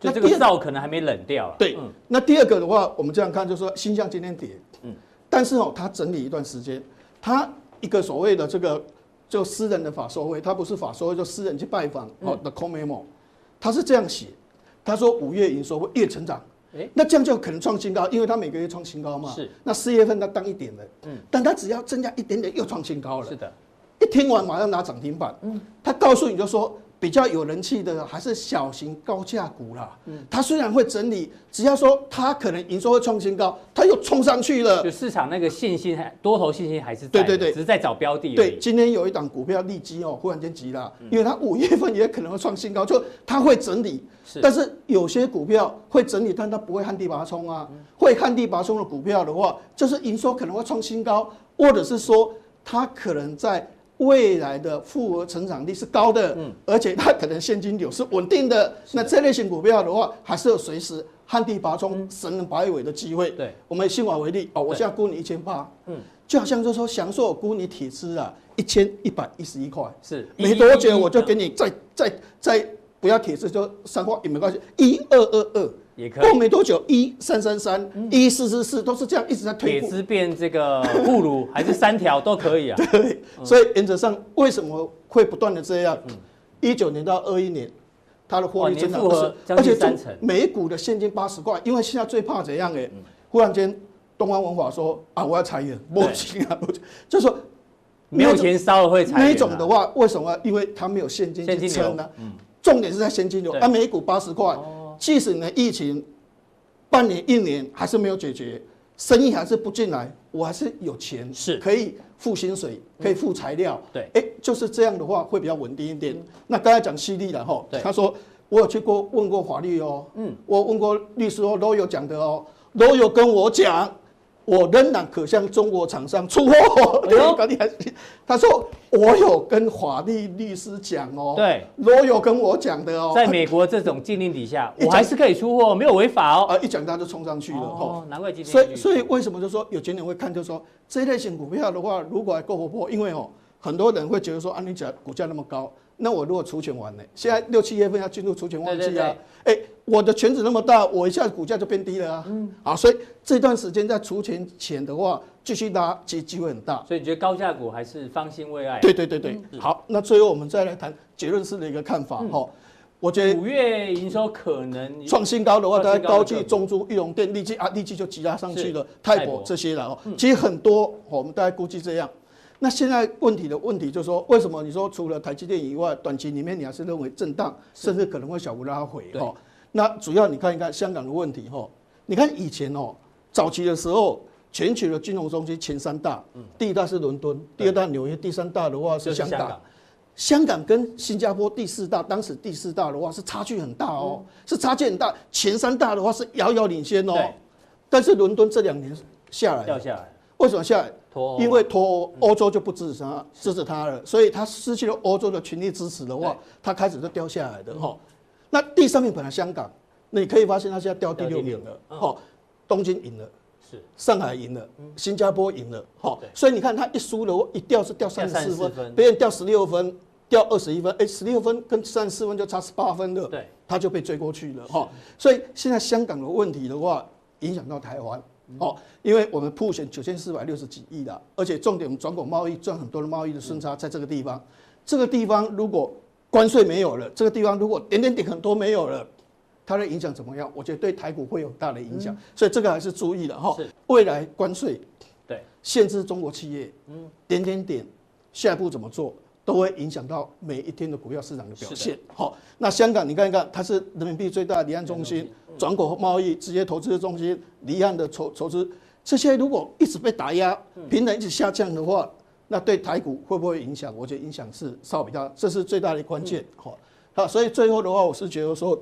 那这个灶可能还没冷掉。
对，那第二个的话，我们这样看就是说，新向今天跌，嗯，但是哦，它整理一段时间，它一个所谓的这个。就私人的法说会，他不是法说会，就私人去拜访哦的 call memo，他是这样写，他说五月营收会月成长，哎，那这样就可能创新高，因为他每个月创新高嘛。是。那四月份他当一点了，嗯，但他只要增加一点点又创新高了。是的。一听完马上拿涨停板，嗯，他告诉你就说，别比较有人气的还是小型高价股啦。嗯，它虽然会整理，只要说它可能营收会创新高，它又冲上去了。
就市场那个信心还多头信心还是在，对对对，只是在找标的。
对，今天有一档股票利基哦，忽然间急了，因为它五月份也可能会创新高，就它会整理。是，但是有些股票会整理，但它不会旱地拔葱啊。会旱地拔葱的股票的话，就是营收可能会创新高，或者是说它可能在。未来的复合成长率是高的，嗯，而且它可能现金流是稳定的。那这类型股票的话，还是有随时旱地拔葱、神人摆尾的机会。对，我们以信驊为例，哦，我现在估你一千八，嗯，就好像就是说祥硕估你铁资啊，一千一百一十一块，是，没多久我就给你再再再不要铁资就三块也没关系，一二二二。也可以过没多久，一三三三，一四四四，都是这样一直在推。
铁丝变这个护乳，(laughs) 还是三条都可以啊。
对，所以原则上为什么会不断的这样？一九年到二一年，它的获利增长是，而且每股的现金八十块，因为现在最怕怎样？哎，忽然间东方文化说啊，我要裁员，不行啊，就说
没有钱烧了会裁员。
那一种的话，为什么？因为它没有现金去撑呢？重点是在现金流，啊，每股八十块。即使呢疫情半年一年还是没有解决，生意还是不进来，我还是有钱，是可以付薪水，可以付材料。对，哎，就是这样的话会比较稳定一点。那刚才讲犀利了哈，他说我有去过问过法律哦，嗯，我问过律师哦，都有讲的哦，都有跟我讲。我仍然可向中国厂商出货。(laughs) 他说我有跟法律律师讲哦，对，罗有跟我讲的哦，
在美国这种禁令底下，(laughs) 我还是可以出货，没有违法哦。
啊，一讲他就冲上去了哦，
难怪今天。
所以，所以为什么就说有钱人会看，就说这类型股票的话，如果还够活泼，因为哦，很多人会觉得说，啊，你讲股价那么高。那我如果除权完了，现在六七月份要进入除权旺季啊，哎，我的权值那么大，我一下子股价就变低了啊。嗯，好，所以这段时间在除权前的话，继续拉，其实机会很大。
所以你觉得高价股还是方兴未艾？
对对对对。好，那最后我们再来谈结论式的一个看法哈。我觉得
五月营收可能
创新高的话，大概高技、中珠、玉龙电、力积啊，力积就挤压上去了，泰博这些了哦。其实很多，我们大概估计这样。那现在问题的问题就是说，为什么你说除了台积电以外，短期里面你还是认为震荡，甚至可能会小幅拉回哈？那主要你看一看香港的问题哈，你看以前哦，早期的时候，全球的金融中心前三大，第一大是伦敦，第二大纽约，第三大的话是香港。香港。跟新加坡第四大，当时第四大的话是差距很大哦，是差距很大。前三大的话是遥遥领先哦，但是伦敦这两年下来
掉下来，
为什么下来？因为脱欧，欧洲就不支持他，支持他了，所以他失去了欧洲的全力支持的话，他开始就掉下来的哈。那第三名本来香港，那你可以发现他现在掉第六名了，哈，东京赢了，是。上海赢了，新加坡赢了，哈，所以你看他一输了，一掉是掉三十四分，别人掉十六分，掉二十一分，哎，十六分跟三十四分就差十八分了，对，他就被追过去了，哈。所以现在香港的问题的话，影响到台湾。哦，因为我们普选九千四百六十几亿的，而且重点我们转口贸易赚很多的贸易的顺差，在这个地方，这个地方如果关税没有了，这个地方如果点点点很多没有了，它的影响怎么样？我觉得对台股会有大的影响，所以这个还是注意的哈。未来关税对限制中国企业，嗯，点点点，下一步怎么做？都会影响到每一天的股票市场的表现。好，那香港你看一看，它是人民币最大的离岸中心，转口贸易、直接投资的中心，离岸的筹筹资，这些如果一直被打压，平等一直下降的话，那对台股会不会影响？我觉得影响是稍比较，这是最大的关键。好，好，所以最后的话，我是觉得说，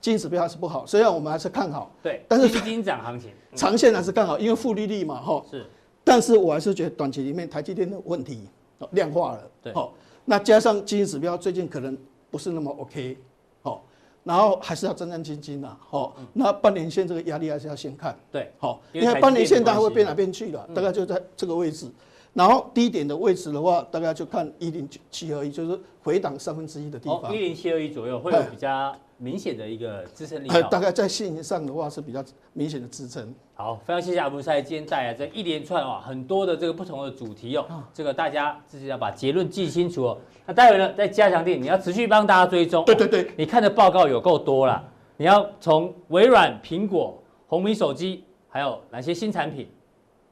金指标还是不好，虽然我们还是看好，对，但是
金涨行情，
长线还是看好，因为负利率嘛，哈，是，但是我还是觉得短期里面台积电的问题。量化了，对，好，那加上经济指标最近可能不是那么 OK，好，然后还是要战战兢兢的，好，那半年线这个压力还是要先看，对，好，因为半年线它会变来变去的，大概就在这个位置，然后低点的位置的话，大概就看一零七二一，就是回档三分之一的地方，
一零七二一左右会有比较明显的一个支撑力，
大概在线型上的话是比较明显的支撑。
好，非常谢谢阿布赛今天带来这一连串啊很多的这个不同的主题哦，这个大家自己要把结论记清楚哦。那待会呢，在加强店你要持续帮大家追踪。
对对对，
你看的报告有够多了，你要从微软、苹果、红米手机，还有哪些新产品，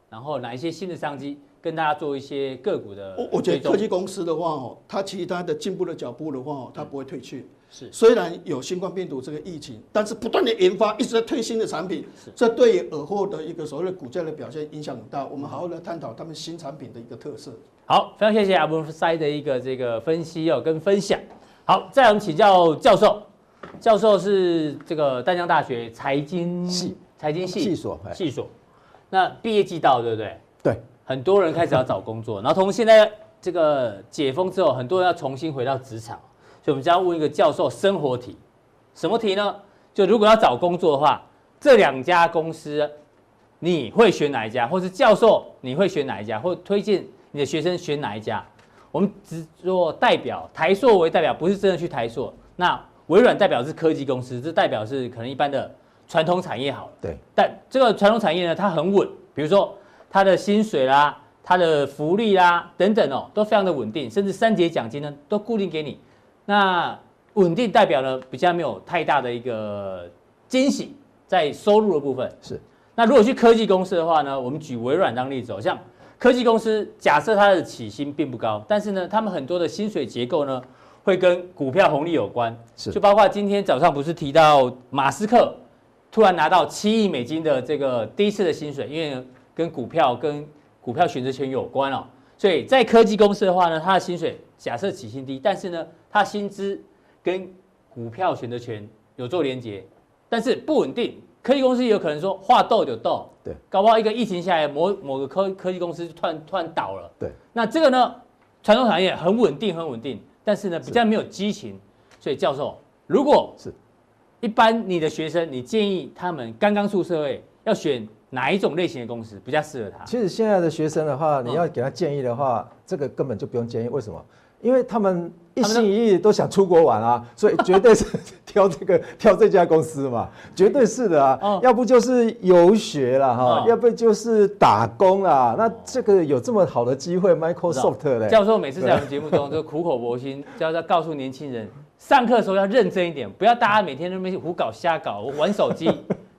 然后哪一些新的商机。跟大家做一些个股的。
我我觉得科技公司的话哦，它其他的进步的脚步的话哦，它不会退却。
是，
虽然有新冠病毒这个疫情，但是不断的研发，一直在推新的产品。是，这对于尔后的一个所谓的股价的表现影响很大。我们好好来探讨他们新产品的一个特色。
好，非常谢谢阿文塞的一个这个分析哦跟分享。好，再来我们请教教授，教授是这个淡江大学财经系财经系
系所
系所。那毕业季到，对不对？
对，
很多人开始要找工作，然后从现在这个解封之后，很多人要重新回到职场。所以我们将要问一个教授生活题，什么题呢？就如果要找工作的话，这两家公司你会选哪一家？或是教授你会选哪一家？或推荐你的学生选哪一家？我们只做代表，台硕为代表，不是真的去台硕。那微软代表是科技公司，这代表是可能一般的传统产业好了。
对。
但这个传统产业呢，它很稳，比如说它的薪水啦、它的福利啦等等哦，都非常的稳定，甚至三节奖金呢都固定给你。那稳定代表呢，比较没有太大的一个惊喜在收入的部分。
是。
那如果去科技公司的话呢，我们举微软当例子，像科技公司，假设它的起薪并不高，但是呢，他们很多的薪水结构呢，会跟股票红利有关。
是。就
包括今天早上不是提到马斯克突然拿到七亿美金的这个第一次的薪水，因为跟股票跟股票选择权有关哦。所以在科技公司的话呢，他的薪水假设起薪低，但是呢，他薪资跟股票选择权有做连结，但是不稳定。科技公司有可能说画豆就豆，
对，
搞不好一个疫情下来，某某个科科技公司突然突然倒了，
对。
那这个呢，传统产业很稳定很稳定，但是呢比较没有激情。所以教授，如果是一般你的学生，你建议他们刚刚出社会要选哪一种类型的公司比较适合他？
其实现在的学生的话，你要给他建议的话，嗯、这个根本就不用建议。为什么？因为他们一心一意都想出国玩啊，所以绝对是 (laughs) 挑这个挑这家公司嘛，绝对是的啊。(laughs) 要不就是游学了哈，要不就是打工啊。那这个有这么好的机会，Microsoft 嘞。
教授每次在我们节目中就苦口婆心，(laughs) 就要告诉年轻人，上课的时候要认真一点，不要大家每天都那边胡搞瞎搞玩手机。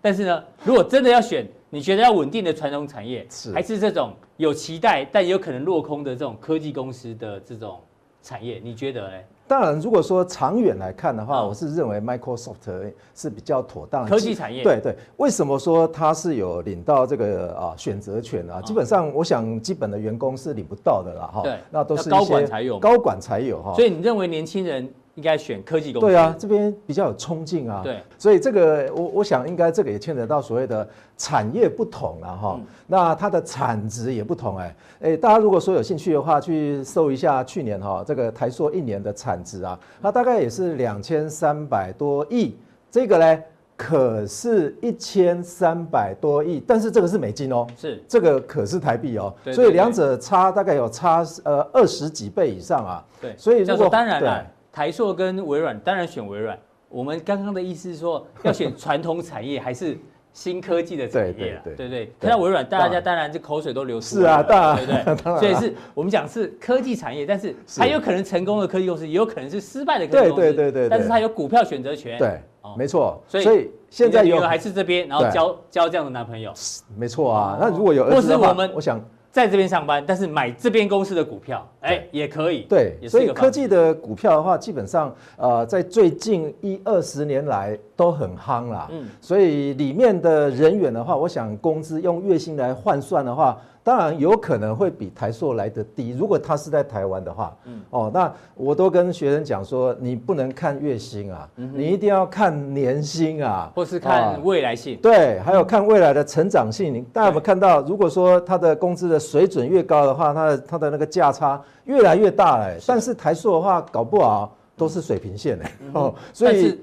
但是呢，如果真的要选，你觉得要稳定的传统产业，是还是这种有期待但有可能落空的这种科技公司的这种产业？你觉得呢？
当然，如果说长远来看的话，我是认为 Microsoft 是比较妥当的
科技产业。
对对，为什么说它是有领到这个啊选择权啊？基本上，我想基本的员工是领不到的啦哈。对，那都是高管才有，高管才有哈。
所以你认为年轻人？应该选科技公司。
对啊，这边比较有冲劲啊。
对，
所以这个我我想应该这个也牵扯到所谓的产业不同了哈。那它的产值也不同哎哎，大家如果说有兴趣的话，去搜一下去年哈这个台塑一年的产值啊，它大概也是两千三百多亿。这个呢，可是一千三百多亿，但是这个是美金哦，
是这
个可是台币哦。所以两者差大概有差呃二十几倍以上啊。
对，
所以如果
当然了。台硕跟微软当然选微软。我们刚刚的意思是说，(laughs) 要选传统产业还是新科技的产业？对对对对对。看到微软，大家当然这口水都流出来了。是啊，对不对？所以是 (laughs) 我们讲是科技产业，但是它有可能成功的科技公司，也有可能是失败的科技公司。对对对对。但是它有股票选择权。对，没错。所以现在女儿还是这边，然后交交这样的男朋友。没错啊，那如果有儿子的话，我想。在这边上班，但是买这边公司的股票，哎、欸，也可以。对，所以科技的股票的话，基本上，呃，在最近一二十年来都很夯啦。嗯，所以里面的人员的话，我想工资用月薪来换算的话。当然有可能会比台塑来得低，如果他是在台湾的话，嗯，哦，那我都跟学生讲说，你不能看月薪啊，嗯、你一定要看年薪啊，或是看未来性，对，还有看未来的成长性。你大家有没有看到，如果说他的工资的水准越高的话，他的他的那个价差越来越大哎，但是台塑的话，搞不好都是水平线哎，哦，所以。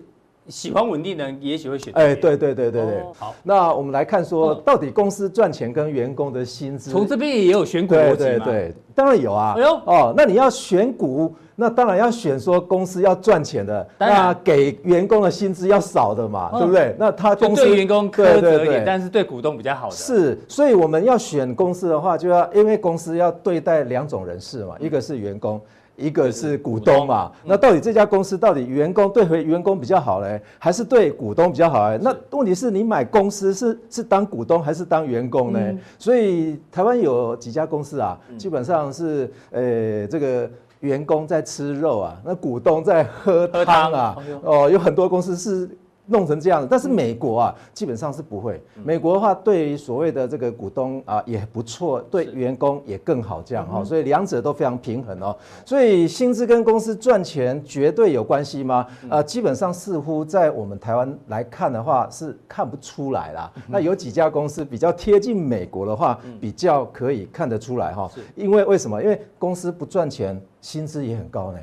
喜欢稳定的人也许会选。哎，对对对对对。好，那我们来看说，到底公司赚钱跟员工的薪资，从这边也有选股逻辑吗？对对对，当然有啊。哎呦，哦，那你要选股，
那当然要选说公司要赚钱的，那给员工的薪资要少的嘛，对不对？那他公司
对员工苛责一点，但是对股东比较好的。
是，所以我们要选公司的话，就要因为公司要对待两种人士嘛，一个是员工。一个是股东嘛，那到底这家公司到底员工对回员工比较好嘞，还是对股东比较好嘞？那问题是你买公司是是当股东还是当员工呢？所以台湾有几家公司啊，基本上是呃这个员工在吃肉啊，那股东在喝汤啊，哦，有很多公司是。弄成这样，但是美国啊，基本上是不会。美国的话，对于所谓的这个股东啊，也不错，对员工也更好，这样哈。所以两者都非常平衡哦。所以薪资跟公司赚钱绝对有关系吗？啊，基本上似乎在我们台湾来看的话，是看不出来啦。那有几家公司比较贴近美国的话，比较可以看得出来哈。因为为什么？因为公司不赚钱，薪资也很高呢。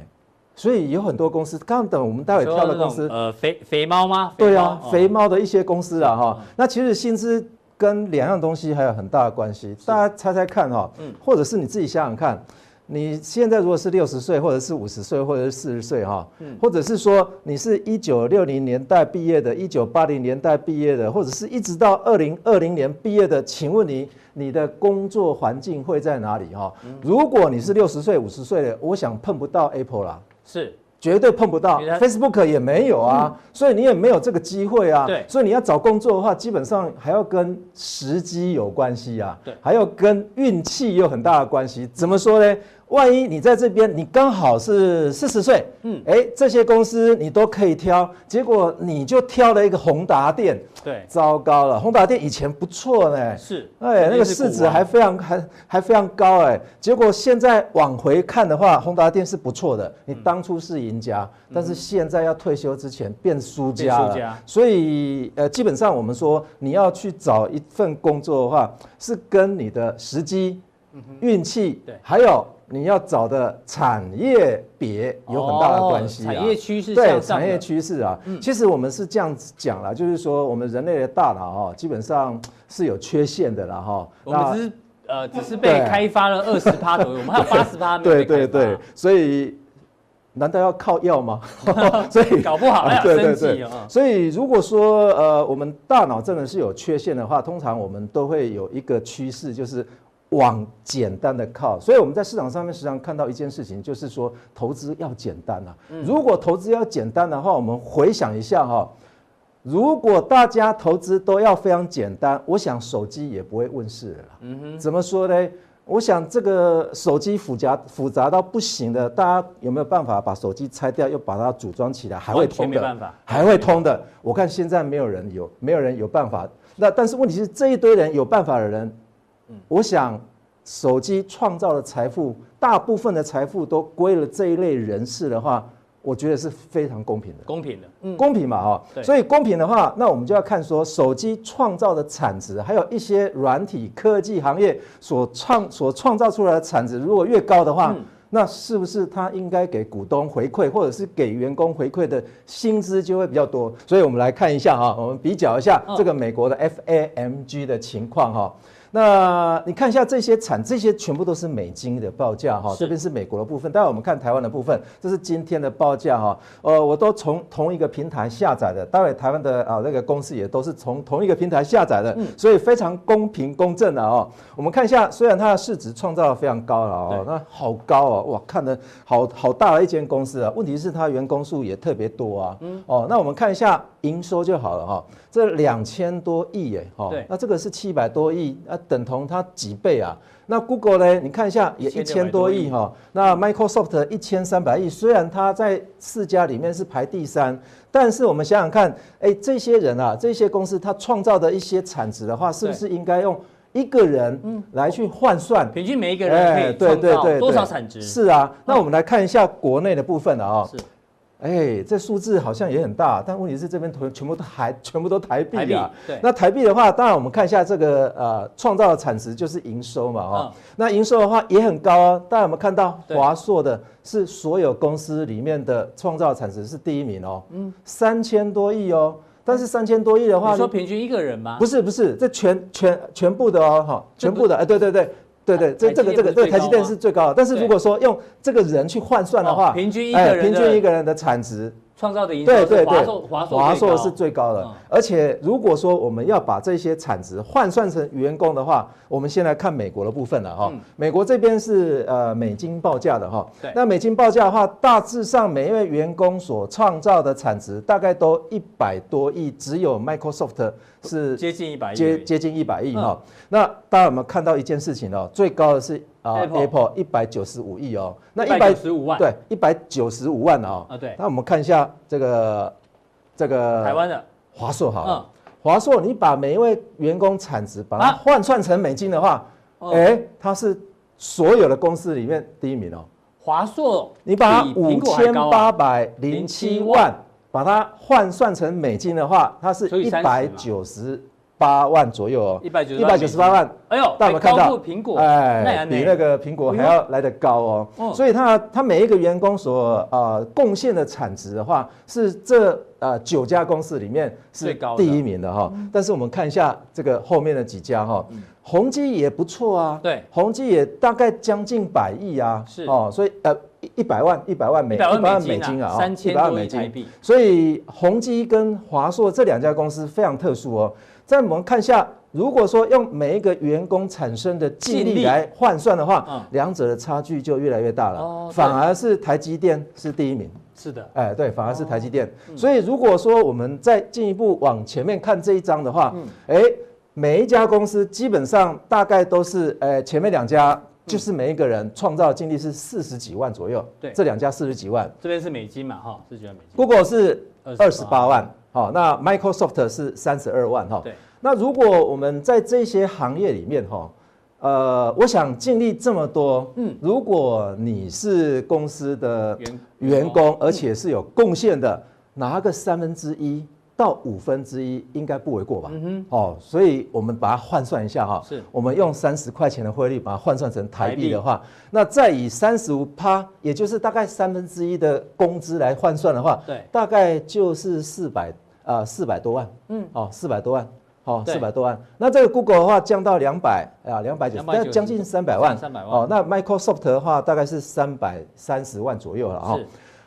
所以有很多公司，刚等我们待会挑的公司，
呃，肥肥猫吗？
对啊，肥猫的一些公司啊，哈。那其实薪资跟两样东西还有很大的关系。大家猜猜看哈，嗯，或者是你自己想想看，你现在如果是六十岁，或者是五十岁，或者是四十岁哈，嗯，或者是说你是一九六零年代毕业的，一九八零年代毕业的，或者是一直到二零二零年毕业的，请问你你的工作环境会在哪里哈？如果你是六十岁、五十岁的，我想碰不到 Apple 啦。
是
绝对碰不到，Facebook 也没有啊，所以你也没有这个机会啊。对，所以你要找工作的话，基本上还要跟时机有关系啊，对，还要跟运气有很大的关系。怎么说呢？万一你在这边，你刚好是四十岁，嗯，哎，这些公司你都可以挑，结果你就挑了一个宏达电，
对，
糟糕了，宏达电以前不错呢，
是，
哎，那个市值还非常还还非常高哎，结果现在往回看的话，宏达电是不错的，你当初是赢家，但是现在要退休之前变输家了，所以呃，基本上我们说你要去找一份工作的话，是跟你的时机、运气，对，还有。你要找的产业别有很大的关系啊，
产业趋势
对产业趋势啊，其实我们是这样子讲啦，就是说我们人类的大脑哈，基本上是有缺陷的啦哈。
我们只是呃，只是被开发了二十趴左右，我们还有八十趴没有被。
对对对，所以难道要靠药吗？(laughs)
所以 (laughs) 搞不好要升级啊。
所以如果说呃，我们大脑真的是有缺陷的话，通常我们都会有一个趋势，就是。往简单的靠，所以我们在市场上面时常看到一件事情，就是说投资要简单啊。如果投资要简单的话，我们回想一下哈，如果大家投资都要非常简单，我想手机也不会问世了。嗯哼，怎么说呢？我想这个手机复杂复杂到不行的，大家有没有办法把手机拆掉又把它组装起来还会通的？还会通的。我看现在没有人有，没有人有办法。那但是问题是这一堆人有办法的人。我想，手机创造的财富，大部分的财富都归了这一类人士的话，我觉得是非常公平的。
公平的，嗯，
公平嘛，哈。所以公平的话，那我们就要看说，手机创造的产值，还有一些软体科技行业所创所创造出来的产值，如果越高的话，那是不是他应该给股东回馈，或者是给员工回馈的薪资就会比较多？所以我们来看一下哈，我们比较一下这个美国的 FAMG 的情况哈。那你看一下这些产，这些全部都是美金的报价哈，这边是美国的部分。待会我们看台湾的部分，这是今天的报价哈。呃，我都从同一个平台下载的，待会台湾的啊那个公司也都是从同一个平台下载的，所以非常公平公正的哦。我们看一下，虽然它的市值创造的非常高了哦，那好高哦，哇，看的好好大的一间公司啊。问题是它员工数也特别多啊。哦，那我们看一下营收就好了哈。这两千多亿耶，哈，那这个是七百多亿，那等同它几倍啊？那 Google 呢？你看一下，也一千多亿哈。那 Microsoft 一千三百亿，虽然它在四家里面是排第三，但是我们想想看，哎，这些人啊，这些公司它创造的一些产值的话，是不是应该用一个人来去换算？
平均每一个人可以创造多少产值？
是啊，那我们来看一下国内的部分了啊。哎，这数字好像也很大，但问题是这边全全部都还全部都台币啊。对，那台币的话，当然我们看一下这个呃创造的产值就是营收嘛，哈。那营收的话也很高啊，大家有没有看到华硕的是所有公司里面的创造产值是第一名哦，嗯，三千多亿哦。但是三千多亿的话，
你说平均一个人吗？
不是不是，这全全全部的哦，哈，全部的，哎，对对对。对对，这这个这个这个台积电是最高的，但是如果说用这个人去换算的话，
平均一个人
平均一个人的产值。
创造的营收对对对，华硕
是最高的。而且如果说我们要把这些产值换算成员工的话，我们先来看美国的部分了哈。美国这边是呃美金报价的哈。那美金报价的话，大致上每一位员工所创造的产值大概都一百多亿，只有 Microsoft 是
接近一百亿，
接接近一百亿哈。那大家有没有看到一件事情哦？最高的是。啊，Apple。一百九十五亿哦，
那一百九十五万，
对，一百九十五万哦。啊，对。那我们看一下这个这个
台湾的。
华硕好了，华硕，你把每一位员工产值把它换算成美金的话，哎，它是所有的公司里面第一名哦。
华硕，
你把它五千八百零七万把它换算成美金的话，它是一百九十。八万左右哦，一百九一百九十八万，哎呦，大家看到？苹果，哎，比那个苹果还要来得高哦。所以它它每一个员工所呃贡献的产值的话，是这呃九家公司里面是第一名的哈。但是我们看一下这个后面的几家哈，宏基也不错啊，对，宏基也大概将近百亿啊，是。哦，所以呃一百万一百万美一百万美金啊，三千多美金。所以宏基跟华硕这两家公司非常特殊哦。再我们看一下，如果说用每一个员工产生的净利来换算的话，两者的差距就越来越大了。反而是台积电是第一名。
是的，
哎，对，反而是台积电。所以如果说我们再进一步往前面看这一张的话，哎，每一家公司基本上大概都是，哎，前面两家就是每一个人创造的净利是四十几万左右。对，这两家四十几万。
这边是美金嘛，哈，四十几万美金。
Google 是二十八万。好，那 Microsoft 是三十二万哈。对。那如果我们在这些行业里面哈，呃，我想尽力这么多，嗯，如果你是公司的员工，而且是有贡献的，拿个三分之一到五分之一，应该不为过吧？嗯哼。哦，所以我们把它换算一下哈。是。我们用三十块钱的汇率把它换算成台币的话，那再以三十五趴，也就是大概三分之一的工资来换算的话，对，大概就是四百。啊，四百多万，嗯，哦，四百多万，好，四百多万。那这个 Google 的话降到两百啊，两百九，那将近三百万，三百万。哦，那 Microsoft 的话大概是三百三十万左右了哈。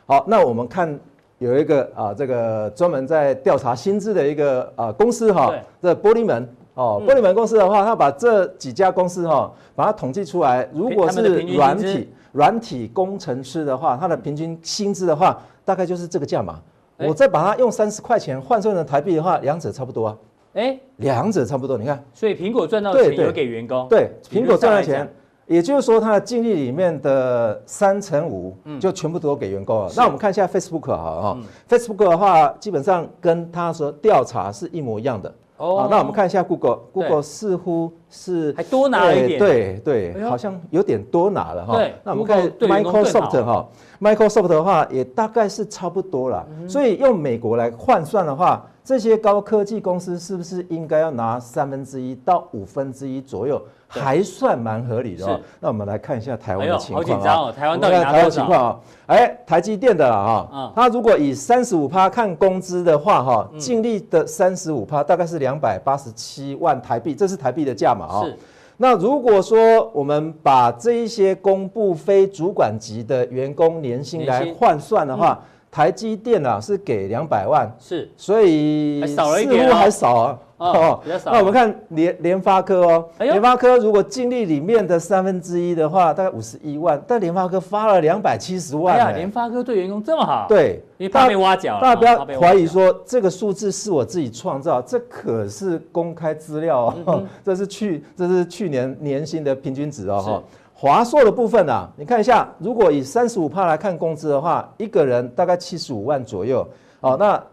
好，那我们看有一个啊，这个专门在调查薪资的一个啊公司哈，这玻璃门哦，玻璃门公司的话，他把这几家公司哈，把它统计出来，如果是软体软体工程师的话，它的平均薪资的话，大概就是这个价码。我再把它用三十块钱换算成台币的话，两者差不多啊。哎，两者差不多，你看。
所以苹果赚到钱有给员工。
对，苹果赚到钱，也就是说它的净利里面的三成五就全部都给员工了。那我们看一下 Facebook 好哈，Facebook 的话基本上跟他说调查是一模一样的。哦，那我们看一下 Google，Google 似乎是
还多拿了一点，
对对，好像有点多拿了哈。那我们看 Microsoft 哈，Microsoft 的话也大概是差不多了。所以用美国来换算的话，这些高科技公司是不是应该要拿三分之一到五分之一？左右？还算蛮合理的哦。那我们来看一下台湾的情况啊。好紧张哦，台湾到底拿多少？台湾情况啊，哎，台积电的啦哈，它如果以三十五趴看工资的话哈，净利的三十五趴大概是两百八十七万台币，这是台币的价码啊。是。那如果说我们把这一些公布非主管级的员工年薪来换算的话，台积电啊是给两百万，是，所以似乎还少啊。哦。那我们看联联发科哦，联发科如果净利里面的三分之一的话，大概五十一万，但联发科发了两百七十万。哎呀，
联发科对员工这么好。
对，
因为怕被挖角。
大家不要怀疑说这个数字是我自己创造，这可是公开资料哦。(laughs) 这是去这是去年年薪的平均值哦。哈，华硕的部分啊，你看一下，如果以三十五帕来看工资的话，一个人大概七十五万左右。哦，那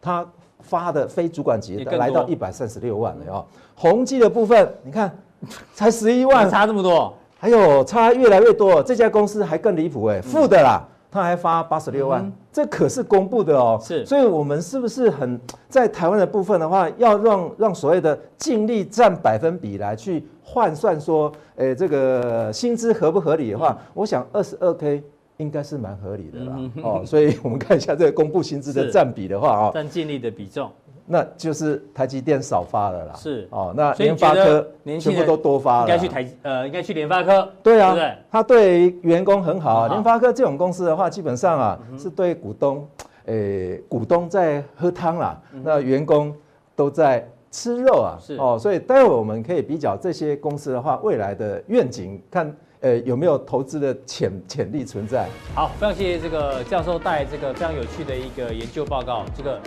他。发的非主管级的来到一百三十六万了哦，宏基的部分你看 (laughs) 才十一万，
差这么多，
还有差越来越多，这家公司还更离谱哎，负的啦，他还发八十六万，这可是公布的哦，是，所以我们是不是很在台湾的部分的话，要让让所谓的净利占百分比来去换算说，诶这个薪资合不合理的话，我想二十二 K。应该是蛮合理的啦，哦，所以我们看一下这个公布薪资的占比的话啊，
占净利的比重，
那就是台积电少发了啦。
是
哦，那联发科全部都多发了，
应该去台呃，应该去联发科。
对啊？他对员工很好啊。联发科这种公司的话，基本上啊是对股东，诶，股东在喝汤啦，那员工都在吃肉啊。是哦，所以待会我们可以比较这些公司的话，未来的愿景看。呃，有没有投资的潜潜力存在？
好，非常谢谢这个教授带这个非常有趣的一个研究报告。这个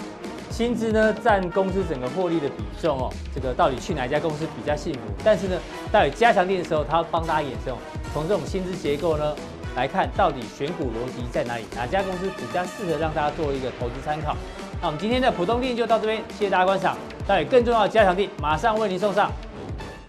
薪资呢占公司整个获利的比重哦，这个到底去哪家公司比较幸福？但是呢，到底加强錠的时候，他帮大家衍生，从这种薪资结构呢来看，到底选股逻辑在哪里？哪家公司比较适合让大家做一个投资参考？那我们今天的普通店就到这边，谢谢大家观赏。待会更重要的加强錠马上为您送上。